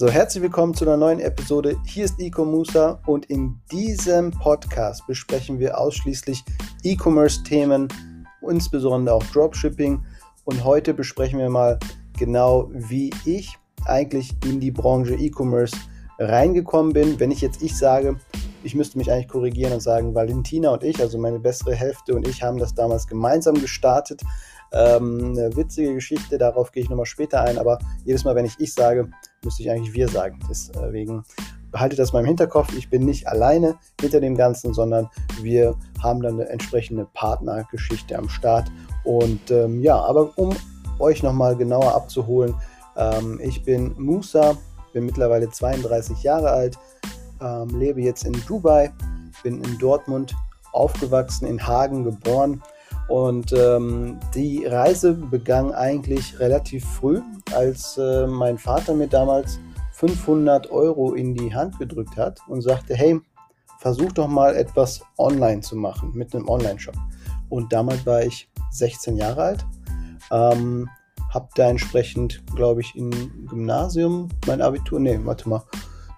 So, herzlich willkommen zu einer neuen Episode. Hier ist Eco Musa und in diesem Podcast besprechen wir ausschließlich E-Commerce-Themen, insbesondere auch Dropshipping. Und heute besprechen wir mal genau, wie ich eigentlich in die Branche E-Commerce reingekommen bin. Wenn ich jetzt ich sage, ich müsste mich eigentlich korrigieren und sagen, Valentina und ich, also meine bessere Hälfte und ich haben das damals gemeinsam gestartet. Ähm, eine witzige Geschichte, darauf gehe ich nochmal später ein, aber jedes Mal, wenn ich ich sage, müsste ich eigentlich wir sagen. Deswegen behaltet das mal im Hinterkopf. Ich bin nicht alleine hinter dem Ganzen, sondern wir haben dann eine entsprechende Partnergeschichte am Start. Und ähm, ja, aber um euch nochmal genauer abzuholen, ähm, ich bin Musa, bin mittlerweile 32 Jahre alt, ähm, lebe jetzt in Dubai, bin in Dortmund aufgewachsen, in Hagen geboren und ähm, die Reise begann eigentlich relativ früh, als äh, mein Vater mir damals 500 Euro in die Hand gedrückt hat und sagte, hey, versuch doch mal etwas online zu machen mit einem Online-Shop. Und damals war ich 16 Jahre alt, ähm, habe da entsprechend, glaube ich, im Gymnasium mein Abitur, nee, warte mal,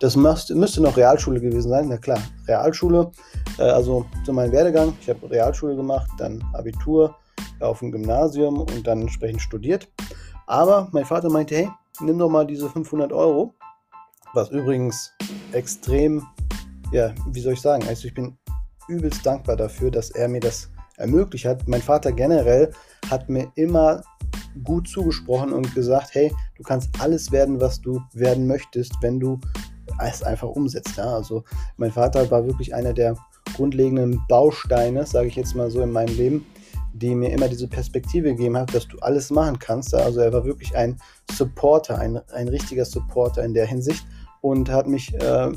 das müsste, müsste noch Realschule gewesen sein, na klar, Realschule. Äh, also zu meinem Werdegang, ich habe Realschule gemacht, dann Abitur auf dem Gymnasium und dann entsprechend studiert. Aber mein Vater meinte, hey, nimm doch mal diese 500 Euro, was übrigens extrem, ja, wie soll ich sagen, also ich bin übelst dankbar dafür, dass er mir das ermöglicht hat. Mein Vater generell hat mir immer gut zugesprochen und gesagt, hey, du kannst alles werden, was du werden möchtest, wenn du es einfach umsetzt. Ja? Also mein Vater war wirklich einer der grundlegenden Bausteine, sage ich jetzt mal so in meinem Leben, die mir immer diese Perspektive gegeben hat, dass du alles machen kannst. Also er war wirklich ein Supporter, ein, ein richtiger Supporter in der Hinsicht und hat mich äh,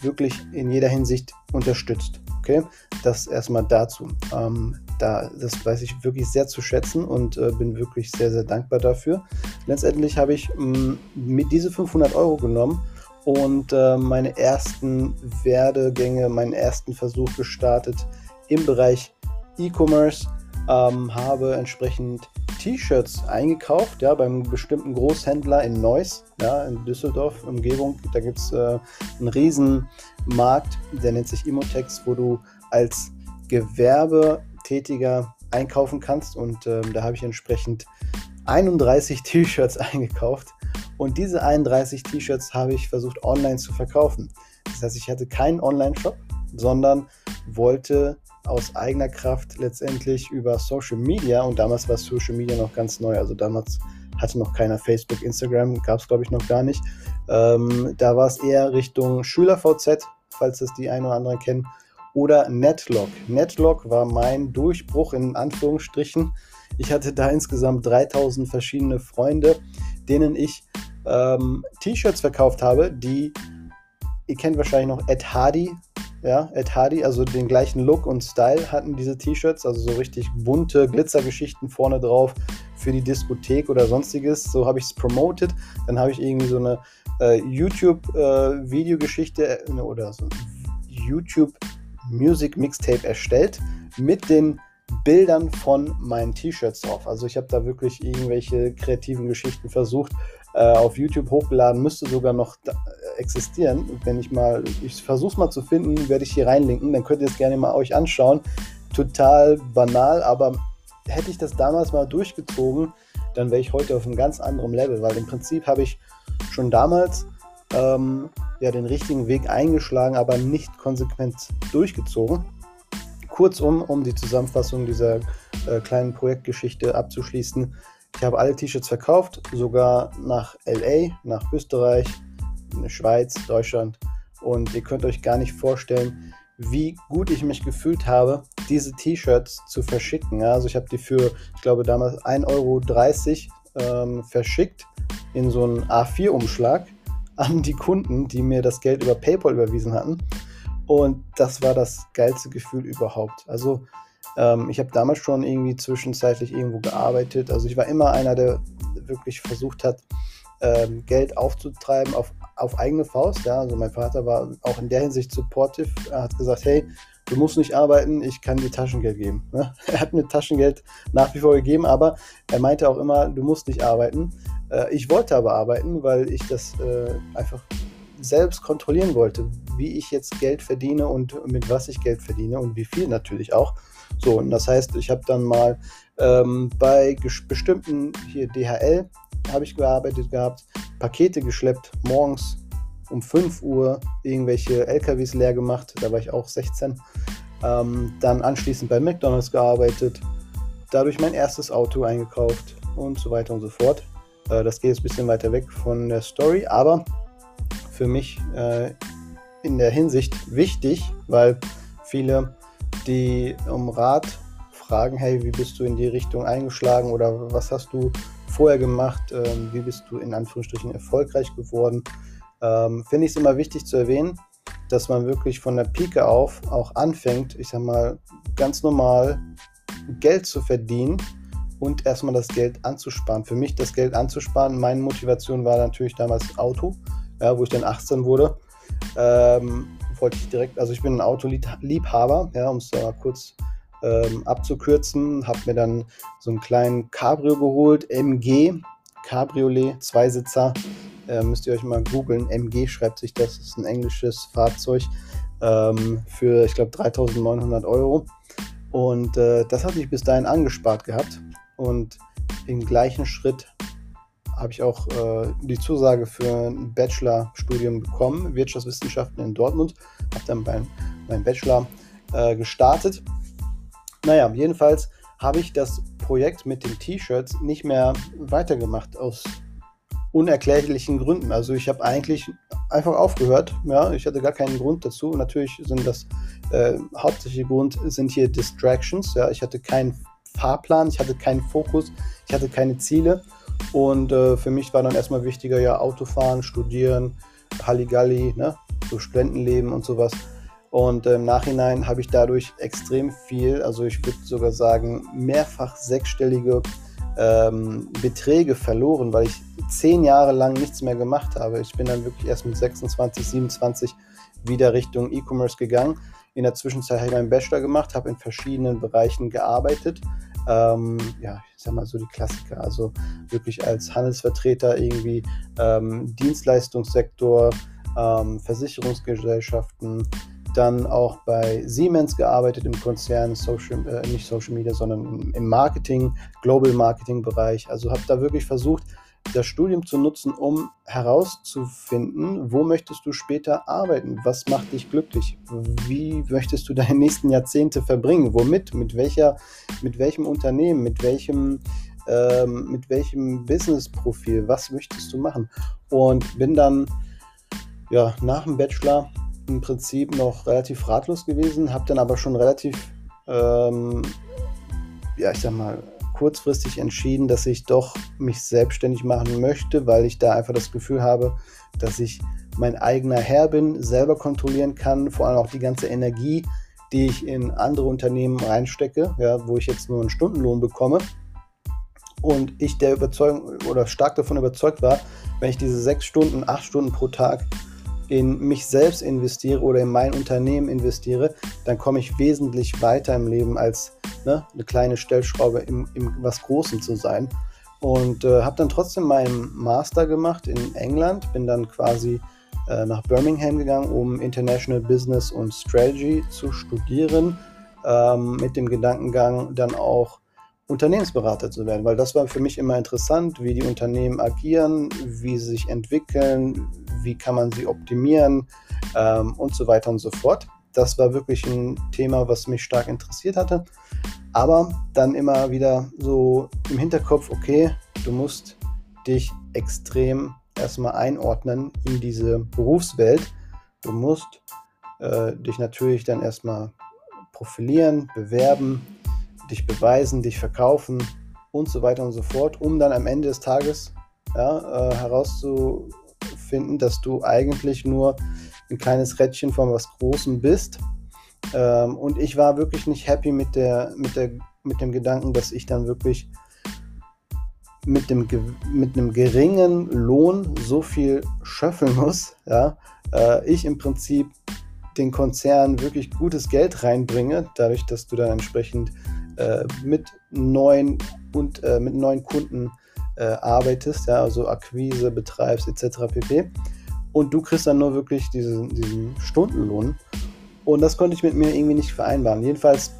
wirklich in jeder Hinsicht unterstützt. Okay, das erstmal dazu. Ähm, da, das weiß ich wirklich sehr zu schätzen und äh, bin wirklich sehr, sehr dankbar dafür. Letztendlich habe ich mh, mm, mit diese 500 Euro genommen und äh, meine ersten Werdegänge, meinen ersten Versuch gestartet im Bereich E-Commerce, ähm, habe entsprechend T-Shirts eingekauft, ja, beim bestimmten Großhändler in Neuss, ja, in Düsseldorf, Umgebung. Da gibt es äh, einen riesen Markt, der nennt sich Immotex, wo du als Gewerbetätiger einkaufen kannst und ähm, da habe ich entsprechend 31 T-Shirts eingekauft und diese 31 T-Shirts habe ich versucht online zu verkaufen. Das heißt, ich hatte keinen Online-Shop, sondern wollte aus eigener Kraft letztendlich über Social Media, und damals war Social Media noch ganz neu, also damals hatte noch keiner Facebook, Instagram, gab es glaube ich noch gar nicht. Ähm, da war es eher Richtung SchülerVZ, falls das die einen oder anderen kennen, oder Netlog. Netlog war mein Durchbruch in Anführungsstrichen. Ich hatte da insgesamt 3000 verschiedene Freunde, denen ich ähm, T-Shirts verkauft habe, die, ihr kennt wahrscheinlich noch Ed Hardy, ja, Ed Hardy, also den gleichen Look und Style hatten diese T-Shirts, also so richtig bunte Glitzergeschichten vorne drauf für die Diskothek oder sonstiges. So habe ich es promoted. Dann habe ich irgendwie so eine äh, YouTube-Videogeschichte äh, oder so YouTube Music Mixtape erstellt mit den Bildern von meinen T-Shirts drauf. Also ich habe da wirklich irgendwelche kreativen Geschichten versucht, äh, auf YouTube hochgeladen, müsste sogar noch äh, existieren. Wenn ich mal, ich versuche mal zu finden, werde ich hier reinlinken, dann könnt ihr es gerne mal euch anschauen. Total banal, aber hätte ich das damals mal durchgezogen, dann wäre ich heute auf einem ganz anderen Level, weil im Prinzip habe ich schon damals ähm, ja, den richtigen Weg eingeschlagen, aber nicht konsequent durchgezogen. Kurzum, um die Zusammenfassung dieser äh, kleinen Projektgeschichte abzuschließen, ich habe alle T-Shirts verkauft, sogar nach LA, nach Österreich, in der Schweiz, Deutschland. Und ihr könnt euch gar nicht vorstellen, wie gut ich mich gefühlt habe, diese T-Shirts zu verschicken. Also ich habe die für, ich glaube damals 1,30 Euro ähm, verschickt in so einen A4-Umschlag an die Kunden, die mir das Geld über PayPal überwiesen hatten. Und das war das geilste Gefühl überhaupt. Also ähm, ich habe damals schon irgendwie zwischenzeitlich irgendwo gearbeitet. Also ich war immer einer, der wirklich versucht hat, ähm, Geld aufzutreiben auf, auf eigene Faust. Ja? Also mein Vater war auch in der Hinsicht supportive. Er hat gesagt, hey, du musst nicht arbeiten, ich kann dir Taschengeld geben. Ne? Er hat mir Taschengeld nach wie vor gegeben, aber er meinte auch immer, du musst nicht arbeiten. Äh, ich wollte aber arbeiten, weil ich das äh, einfach selbst kontrollieren wollte, wie ich jetzt Geld verdiene und mit was ich Geld verdiene und wie viel natürlich auch. So, und das heißt, ich habe dann mal ähm, bei bestimmten hier DHL habe ich gearbeitet gehabt, Pakete geschleppt, morgens um 5 Uhr irgendwelche LKWs leer gemacht, da war ich auch 16. Ähm, dann anschließend bei McDonalds gearbeitet, dadurch mein erstes Auto eingekauft und so weiter und so fort. Äh, das geht jetzt ein bisschen weiter weg von der Story, aber für mich äh, in der Hinsicht wichtig, weil viele, die um Rat fragen, hey, wie bist du in die Richtung eingeschlagen oder was hast du vorher gemacht, ähm, wie bist du in Anführungsstrichen erfolgreich geworden, ähm, finde ich es immer wichtig zu erwähnen, dass man wirklich von der Pike auf auch anfängt, ich sag mal, ganz normal Geld zu verdienen und erstmal das Geld anzusparen. Für mich das Geld anzusparen, meine Motivation war natürlich damals Auto, ja, wo ich dann 18 wurde. Ähm, wollte ich direkt, also ich bin ein Autoliebhaber, ja, um es da kurz ähm, abzukürzen, habe mir dann so einen kleinen Cabrio geholt, MG, Cabriolet, Zweisitzer, äh, müsst ihr euch mal googeln, MG schreibt sich das, ist ein englisches Fahrzeug ähm, für, ich glaube, 3900 Euro. Und äh, das hatte ich bis dahin angespart gehabt. Und im gleichen Schritt habe ich auch äh, die Zusage für ein Bachelorstudium bekommen, Wirtschaftswissenschaften in Dortmund. Habe dann meinen mein Bachelor äh, gestartet. Naja, jedenfalls habe ich das Projekt mit den T-Shirts nicht mehr weitergemacht aus unerklärlichen Gründen. Also ich habe eigentlich einfach aufgehört. Ja, ich hatte gar keinen Grund dazu. Natürlich sind das äh, hauptsächliche Grund sind hier Distractions. Ja, ich hatte keinen Fahrplan, ich hatte keinen Fokus, ich hatte keine Ziele. Und äh, für mich war dann erstmal wichtiger, ja, Autofahren, studieren, Halligalli, ne, so Studentenleben und sowas. Und äh, im Nachhinein habe ich dadurch extrem viel, also ich würde sogar sagen, mehrfach sechsstellige ähm, Beträge verloren, weil ich zehn Jahre lang nichts mehr gemacht habe. Ich bin dann wirklich erst mit 26, 27 wieder Richtung E-Commerce gegangen. In der Zwischenzeit habe ich meinen Bachelor gemacht, habe in verschiedenen Bereichen gearbeitet. Ähm, ja, ich sag mal so die Klassiker, also wirklich als Handelsvertreter irgendwie ähm, Dienstleistungssektor, ähm, Versicherungsgesellschaften, dann auch bei Siemens gearbeitet im Konzern, Social, äh, nicht Social Media, sondern im Marketing, Global Marketing Bereich. Also habe da wirklich versucht, das Studium zu nutzen, um herauszufinden, wo möchtest du später arbeiten? Was macht dich glücklich? Wie möchtest du deine nächsten Jahrzehnte verbringen? Womit? Mit welcher, mit welchem Unternehmen? Mit welchem, ähm, mit welchem Business-Profil? Was möchtest du machen? Und bin dann ja, nach dem Bachelor im Prinzip noch relativ ratlos gewesen, habe dann aber schon relativ, ähm, ja, ich sag mal, kurzfristig entschieden, dass ich doch mich selbstständig machen möchte, weil ich da einfach das Gefühl habe, dass ich mein eigener Herr bin, selber kontrollieren kann, vor allem auch die ganze Energie, die ich in andere Unternehmen reinstecke, ja, wo ich jetzt nur einen Stundenlohn bekomme. Und ich der Überzeugung oder stark davon überzeugt war, wenn ich diese sechs Stunden, acht Stunden pro Tag in mich selbst investiere oder in mein Unternehmen investiere, dann komme ich wesentlich weiter im Leben als ne, eine kleine Stellschraube im, im was Großem zu sein. Und äh, habe dann trotzdem meinen Master gemacht in England, bin dann quasi äh, nach Birmingham gegangen, um International Business und Strategy zu studieren, ähm, mit dem Gedankengang dann auch Unternehmensberater zu werden, weil das war für mich immer interessant, wie die Unternehmen agieren, wie sie sich entwickeln, wie kann man sie optimieren ähm, und so weiter und so fort. Das war wirklich ein Thema, was mich stark interessiert hatte. Aber dann immer wieder so im Hinterkopf, okay, du musst dich extrem erstmal einordnen in diese Berufswelt. Du musst äh, dich natürlich dann erstmal profilieren, bewerben, dich beweisen, dich verkaufen und so weiter und so fort, um dann am Ende des Tages ja, äh, herauszufinden, dass du eigentlich nur ein kleines Rädchen von was Großem bist. Ähm, und ich war wirklich nicht happy mit, der, mit, der, mit dem Gedanken, dass ich dann wirklich mit, dem, mit einem geringen Lohn so viel schöffeln muss. Ja? Äh, ich im Prinzip den Konzern wirklich gutes Geld reinbringe, dadurch, dass du dann entsprechend äh, mit neuen und äh, mit neuen Kunden äh, arbeitest, ja, also Akquise betreibst etc. pp. Und du kriegst dann nur wirklich diesen, diesen Stundenlohn. Und das konnte ich mit mir irgendwie nicht vereinbaren. Jedenfalls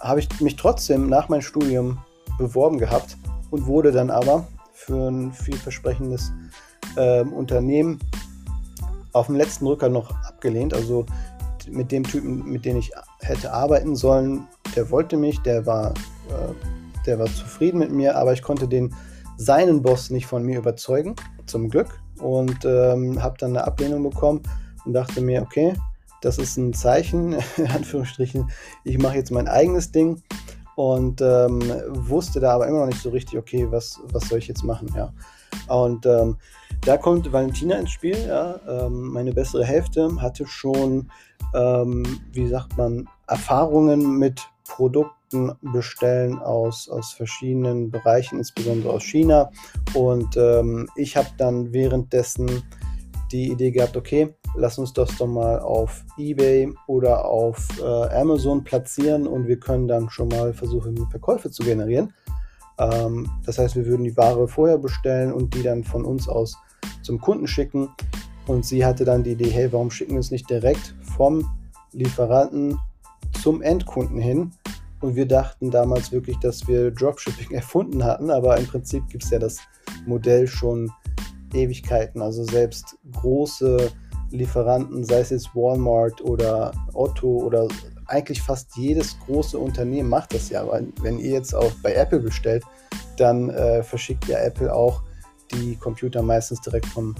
habe ich mich trotzdem nach meinem Studium beworben gehabt und wurde dann aber für ein vielversprechendes äh, Unternehmen auf dem letzten Rücker noch abgelehnt. Also mit dem Typen, mit dem ich hätte arbeiten sollen, der wollte mich, der war, äh, der war zufrieden mit mir, aber ich konnte den seinen Boss nicht von mir überzeugen, zum Glück. Und ähm, habe dann eine Ablehnung bekommen und dachte mir, okay, das ist ein Zeichen, in Anführungsstrichen, ich mache jetzt mein eigenes Ding und ähm, wusste da aber immer noch nicht so richtig, okay, was, was soll ich jetzt machen, ja. Und ähm, da kommt Valentina ins Spiel, ja. Ähm, meine bessere Hälfte hatte schon, ähm, wie sagt man, Erfahrungen mit Produkten bestellen aus, aus verschiedenen Bereichen, insbesondere aus China. Und ähm, ich habe dann währenddessen die Idee gehabt, okay, lass uns das doch mal auf eBay oder auf äh, Amazon platzieren und wir können dann schon mal versuchen, Verkäufe zu generieren. Ähm, das heißt, wir würden die Ware vorher bestellen und die dann von uns aus zum Kunden schicken. Und sie hatte dann die Idee, hey, warum schicken wir es nicht direkt vom Lieferanten zum Endkunden hin? Und wir dachten damals wirklich, dass wir Dropshipping erfunden hatten, aber im Prinzip gibt es ja das Modell schon Ewigkeiten. Also selbst große Lieferanten, sei es jetzt Walmart oder Otto oder eigentlich fast jedes große Unternehmen macht das ja. Aber wenn ihr jetzt auch bei Apple bestellt, dann äh, verschickt ja Apple auch die Computer meistens direkt vom,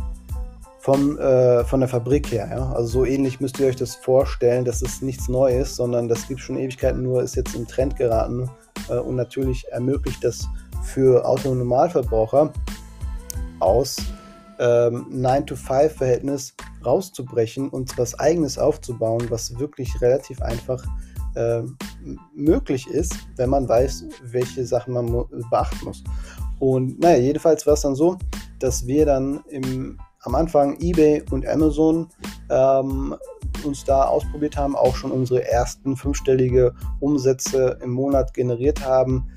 vom, äh, von der Fabrik her. Ja? Also so ähnlich müsst ihr euch das vorstellen. Das ist nichts Neues, sondern das gibt schon Ewigkeiten, nur ist jetzt im Trend geraten. Äh, und natürlich ermöglicht das für Autonormalverbraucher aus ähm, 9-to-5-Verhältnis rauszubrechen und was eigenes aufzubauen, was wirklich relativ einfach äh, möglich ist, wenn man weiß, welche Sachen man beachten muss. Und naja, jedenfalls war es dann so, dass wir dann im, am Anfang eBay und Amazon ähm, uns da ausprobiert haben, auch schon unsere ersten fünfstellige Umsätze im Monat generiert haben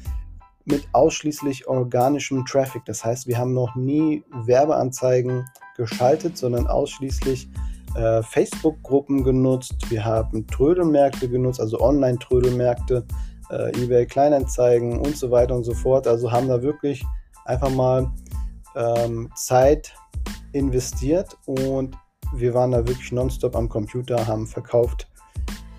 mit ausschließlich organischem Traffic. Das heißt, wir haben noch nie Werbeanzeigen geschaltet, sondern ausschließlich äh, Facebook-Gruppen genutzt. Wir haben Trödelmärkte genutzt, also Online-Trödelmärkte, äh, eBay Kleinanzeigen und so weiter und so fort. Also haben da wirklich einfach mal ähm, Zeit investiert und wir waren da wirklich nonstop am Computer, haben verkauft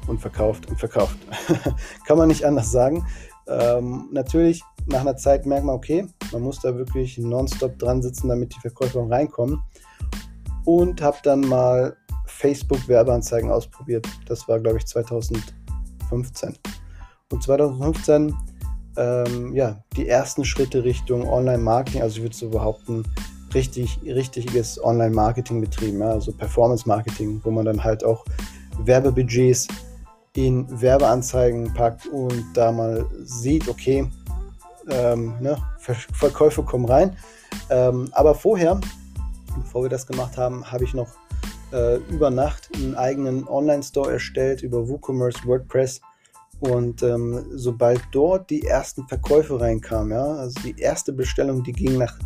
und verkauft und verkauft. Kann man nicht anders sagen. Ähm, natürlich, nach einer Zeit merkt man, okay, man muss da wirklich nonstop dran sitzen, damit die Verkäufer reinkommen. Und habe dann mal Facebook-Werbeanzeigen ausprobiert. Das war, glaube ich, 2015. Und 2015, ähm, ja, die ersten Schritte Richtung Online-Marketing, also ich würde so behaupten, richtig, richtiges Online-Marketing betrieben, ja, also Performance-Marketing, wo man dann halt auch Werbebudgets in Werbeanzeigen packt und da mal sieht, okay, ähm, ne, Ver Verkäufe kommen rein. Ähm, aber vorher, bevor wir das gemacht haben, habe ich noch äh, über Nacht einen eigenen Online-Store erstellt über WooCommerce, WordPress. Und ähm, sobald dort die ersten Verkäufe reinkamen, ja, also die erste Bestellung, die ging nach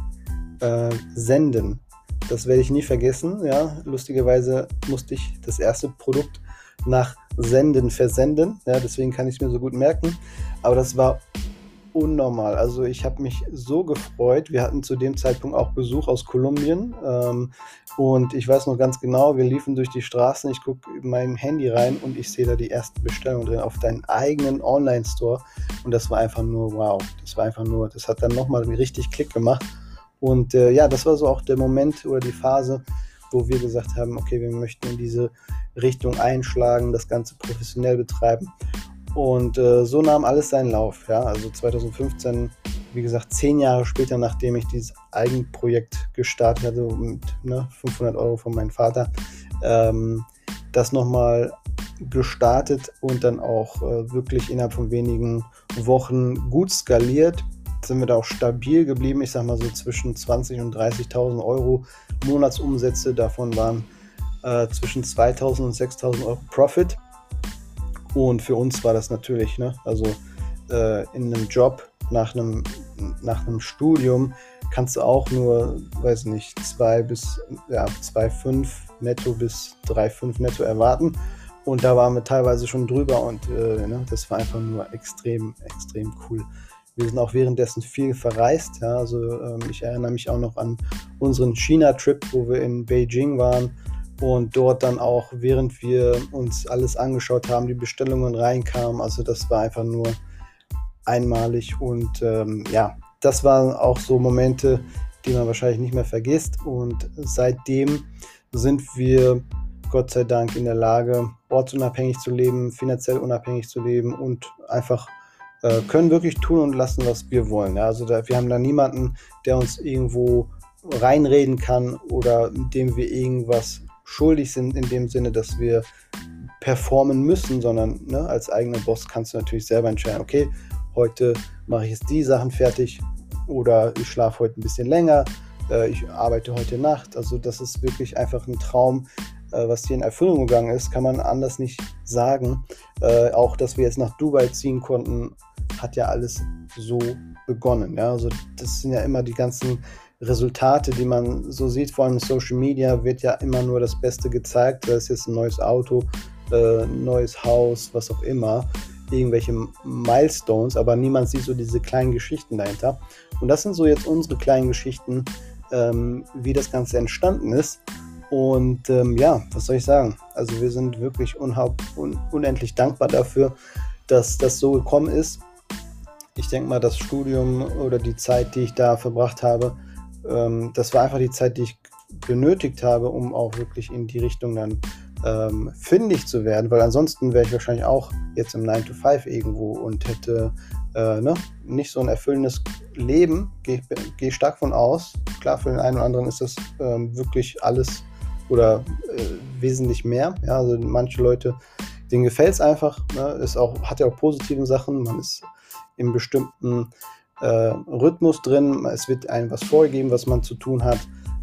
äh, Senden. Das werde ich nie vergessen. Ja. Lustigerweise musste ich das erste Produkt nach Senden versenden. Ja, deswegen kann ich es mir so gut merken. Aber das war unnormal. Also ich habe mich so gefreut. Wir hatten zu dem Zeitpunkt auch Besuch aus Kolumbien. Ähm, und ich weiß noch ganz genau, wir liefen durch die Straßen. Ich gucke in mein Handy rein und ich sehe da die ersten Bestellungen drin auf deinen eigenen Online-Store. Und das war einfach nur wow. Das war einfach nur, das hat dann nochmal richtig Klick gemacht. Und äh, ja, das war so auch der Moment oder die Phase, wo wir gesagt haben, okay, wir möchten in diese Richtung einschlagen, das Ganze professionell betreiben. Und äh, so nahm alles seinen Lauf. Ja? Also 2015, wie gesagt, zehn Jahre später, nachdem ich dieses Eigenprojekt gestartet hatte, mit ne, 500 Euro von meinem Vater, ähm, das nochmal gestartet und dann auch äh, wirklich innerhalb von wenigen Wochen gut skaliert. Sind wir da auch stabil geblieben. Ich sag mal so zwischen 20.000 und 30.000 Euro Monatsumsätze. Davon waren äh, zwischen 2.000 und 6.000 Euro Profit. Und für uns war das natürlich, ne, also äh, in einem Job nach einem, nach einem Studium kannst du auch nur, weiß nicht, 2 bis ja, 2,5 netto bis 3,5 netto erwarten. Und da waren wir teilweise schon drüber und äh, ne, das war einfach nur extrem, extrem cool. Wir sind auch währenddessen viel verreist. Ja, also ähm, ich erinnere mich auch noch an unseren China-Trip, wo wir in Beijing waren und dort dann auch, während wir uns alles angeschaut haben, die Bestellungen reinkamen. Also das war einfach nur einmalig und ähm, ja, das waren auch so Momente, die man wahrscheinlich nicht mehr vergisst und seitdem sind wir Gott sei Dank in der Lage, ortsunabhängig zu leben, finanziell unabhängig zu leben und einfach äh, können wirklich tun und lassen, was wir wollen. Ja? Also da, wir haben da niemanden, der uns irgendwo reinreden kann oder dem wir irgendwas schuldig sind, in dem Sinne, dass wir performen müssen, sondern ne, als eigener Boss kannst du natürlich selber entscheiden, okay, heute mache ich jetzt die Sachen fertig oder ich schlafe heute ein bisschen länger, äh, ich arbeite heute Nacht. Also das ist wirklich einfach ein Traum, äh, was hier in Erfüllung gegangen ist, kann man anders nicht sagen. Äh, auch, dass wir jetzt nach Dubai ziehen konnten, hat ja alles so begonnen. Ja? Also das sind ja immer die ganzen Resultate, die man so sieht, vor allem Social Media, wird ja immer nur das Beste gezeigt. Das ist jetzt ein neues Auto, äh, neues Haus, was auch immer, irgendwelche Milestones, aber niemand sieht so diese kleinen Geschichten dahinter. Und das sind so jetzt unsere kleinen Geschichten, ähm, wie das Ganze entstanden ist. Und ähm, ja, was soll ich sagen? Also wir sind wirklich un unendlich dankbar dafür, dass das so gekommen ist. Ich denke mal, das Studium oder die Zeit, die ich da verbracht habe, ähm, das war einfach die Zeit, die ich benötigt habe, um auch wirklich in die Richtung dann ähm, findig zu werden, weil ansonsten wäre ich wahrscheinlich auch jetzt im 9 to 5 irgendwo und hätte äh, ne, nicht so ein erfüllendes Leben, gehe geh stark von aus. Klar, für den einen oder anderen ist das ähm, wirklich alles oder äh, wesentlich mehr. Ja, also manche Leute, denen gefällt es einfach, ne, ist auch, hat ja auch positive Sachen, man ist im bestimmten äh, Rhythmus drin, es wird einem was vorgegeben, was man zu tun hat.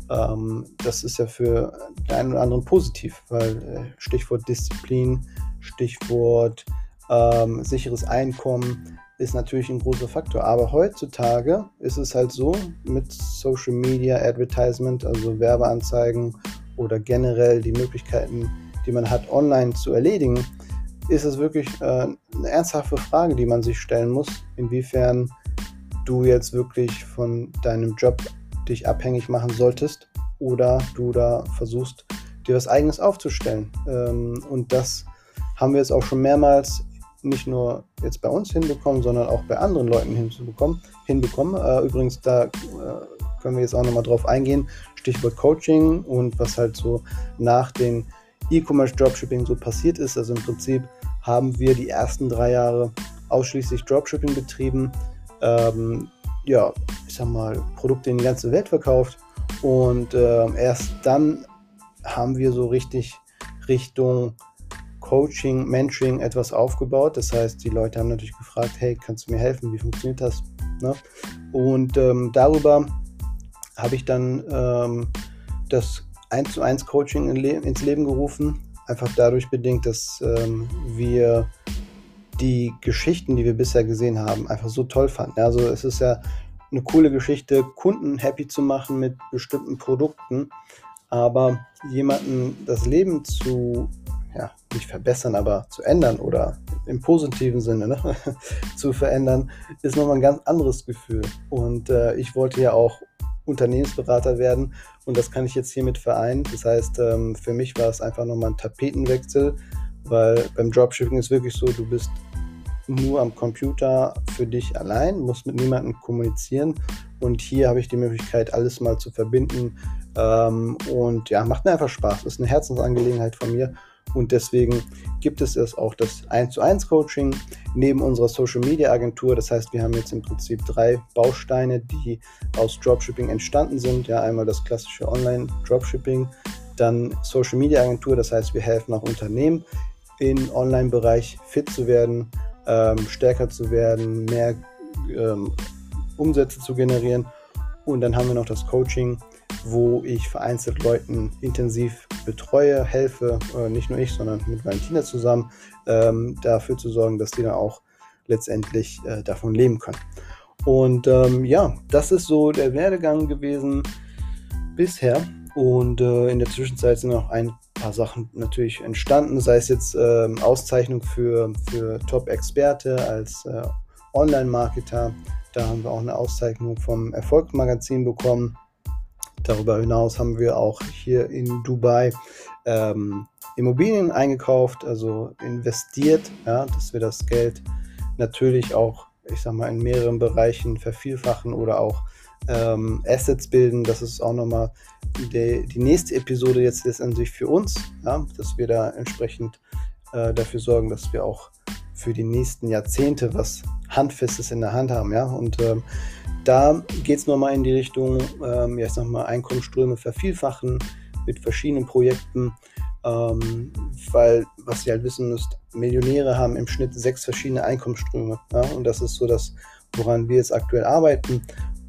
Ähm, das ist ja für den einen oder anderen positiv, weil äh, Stichwort Disziplin, Stichwort ähm, sicheres Einkommen ist natürlich ein großer Faktor. Aber heutzutage ist es halt so mit Social Media Advertisement, also Werbeanzeigen oder generell die Möglichkeiten, die man hat, online zu erledigen, ist es wirklich äh, eine ernsthafte Frage, die man sich stellen muss, inwiefern du jetzt wirklich von deinem Job dich abhängig machen solltest oder du da versuchst, dir was eigenes aufzustellen. Ähm, und das haben wir jetzt auch schon mehrmals nicht nur jetzt bei uns hinbekommen, sondern auch bei anderen Leuten hinzubekommen, hinbekommen. Äh, übrigens, da äh, können wir jetzt auch nochmal drauf eingehen. Stichwort Coaching und was halt so nach den E-Commerce Dropshipping so passiert ist. Also im Prinzip haben wir die ersten drei Jahre ausschließlich Dropshipping betrieben, ähm, ja, ich sag mal, Produkte in die ganze Welt verkauft und äh, erst dann haben wir so richtig Richtung Coaching, Mentoring etwas aufgebaut. Das heißt, die Leute haben natürlich gefragt, hey, kannst du mir helfen? Wie funktioniert das? Ne? Und ähm, darüber habe ich dann ähm, das 1 zu 1 Coaching in Le ins Leben gerufen. Einfach dadurch bedingt, dass ähm, wir die Geschichten, die wir bisher gesehen haben, einfach so toll fanden. Also es ist ja eine coole Geschichte, Kunden happy zu machen mit bestimmten Produkten, aber jemanden das Leben zu, ja, nicht verbessern, aber zu ändern oder im positiven Sinne ne, zu verändern, ist nochmal ein ganz anderes Gefühl. Und äh, ich wollte ja auch Unternehmensberater werden und das kann ich jetzt hiermit vereinen. Das heißt, ähm, für mich war es einfach nochmal ein Tapetenwechsel, weil beim Dropshipping ist wirklich so, du bist nur am Computer für dich allein, musst mit niemandem kommunizieren und hier habe ich die Möglichkeit, alles mal zu verbinden ähm, und ja, macht mir einfach Spaß. Ist eine Herzensangelegenheit von mir und deswegen gibt es jetzt auch das 1 zu 1 Coaching neben unserer Social Media Agentur. Das heißt, wir haben jetzt im Prinzip drei Bausteine, die aus Dropshipping entstanden sind. Ja, einmal das klassische Online Dropshipping, dann Social Media Agentur. Das heißt, wir helfen auch Unternehmen im Online-Bereich fit zu werden, ähm, stärker zu werden, mehr ähm, Umsätze zu generieren. Und dann haben wir noch das Coaching, wo ich vereinzelt Leuten intensiv betreue, helfe, äh, nicht nur ich, sondern mit Valentina zusammen, ähm, dafür zu sorgen, dass die dann auch letztendlich äh, davon leben können. Und ähm, ja, das ist so der Werdegang gewesen bisher. Und äh, in der Zwischenzeit sind noch ein paar Sachen natürlich entstanden, sei es jetzt äh, Auszeichnung für, für Top-Experte als äh, Online-Marketer. Da haben wir auch eine Auszeichnung vom Erfolgsmagazin bekommen. Darüber hinaus haben wir auch hier in Dubai ähm, Immobilien eingekauft, also investiert, ja, dass wir das Geld natürlich auch, ich sag mal, in mehreren Bereichen vervielfachen oder auch ähm, Assets bilden. Das ist auch nochmal die, die nächste Episode jetzt letztendlich für uns, ja, dass wir da entsprechend äh, dafür sorgen, dass wir auch für die nächsten Jahrzehnte was Handfestes in der Hand haben. Ja? Und ähm, da geht es nochmal in die Richtung, ähm, ja, ich sag mal, Einkommensströme vervielfachen mit verschiedenen Projekten. Ähm, weil, was ihr halt wissen müsst, Millionäre haben im Schnitt sechs verschiedene Einkommensströme. Ja? Und das ist so das, woran wir jetzt aktuell arbeiten.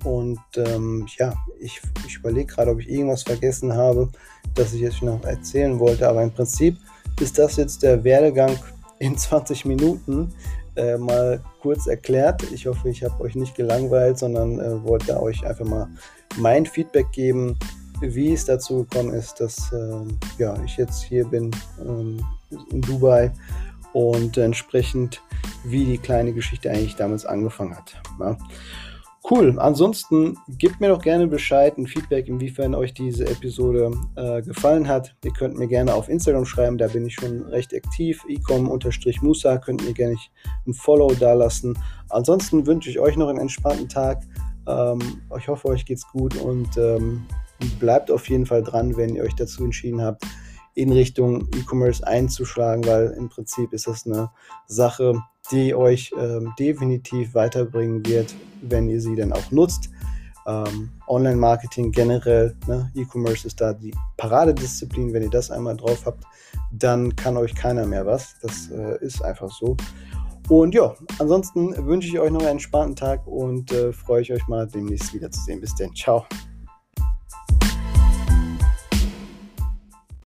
Und ähm, ja, ich, ich überlege gerade, ob ich irgendwas vergessen habe, das ich jetzt noch erzählen wollte. Aber im Prinzip ist das jetzt der Werdegang in 20 Minuten äh, mal kurz erklärt. Ich hoffe, ich habe euch nicht gelangweilt, sondern äh, wollte euch einfach mal mein Feedback geben, wie es dazu gekommen ist, dass äh, ja, ich jetzt hier bin ähm, in Dubai und entsprechend, wie die kleine Geschichte eigentlich damals angefangen hat. Ja. Cool. Ansonsten gebt mir doch gerne Bescheid, ein Feedback, inwiefern euch diese Episode äh, gefallen hat. Ihr könnt mir gerne auf Instagram schreiben, da bin ich schon recht aktiv. ecom-musa könnt ihr gerne ein Follow dalassen. Ansonsten wünsche ich euch noch einen entspannten Tag. Ähm, ich hoffe, euch geht's gut und ähm, bleibt auf jeden Fall dran, wenn ihr euch dazu entschieden habt, in Richtung E-Commerce einzuschlagen, weil im Prinzip ist das eine Sache, die euch ähm, definitiv weiterbringen wird, wenn ihr sie dann auch nutzt. Ähm, Online-Marketing generell, ne? E-Commerce ist da die Paradedisziplin. Wenn ihr das einmal drauf habt, dann kann euch keiner mehr was. Das äh, ist einfach so. Und ja, ansonsten wünsche ich euch noch einen entspannten Tag und äh, freue ich euch mal demnächst wiederzusehen. Bis dann. Ciao.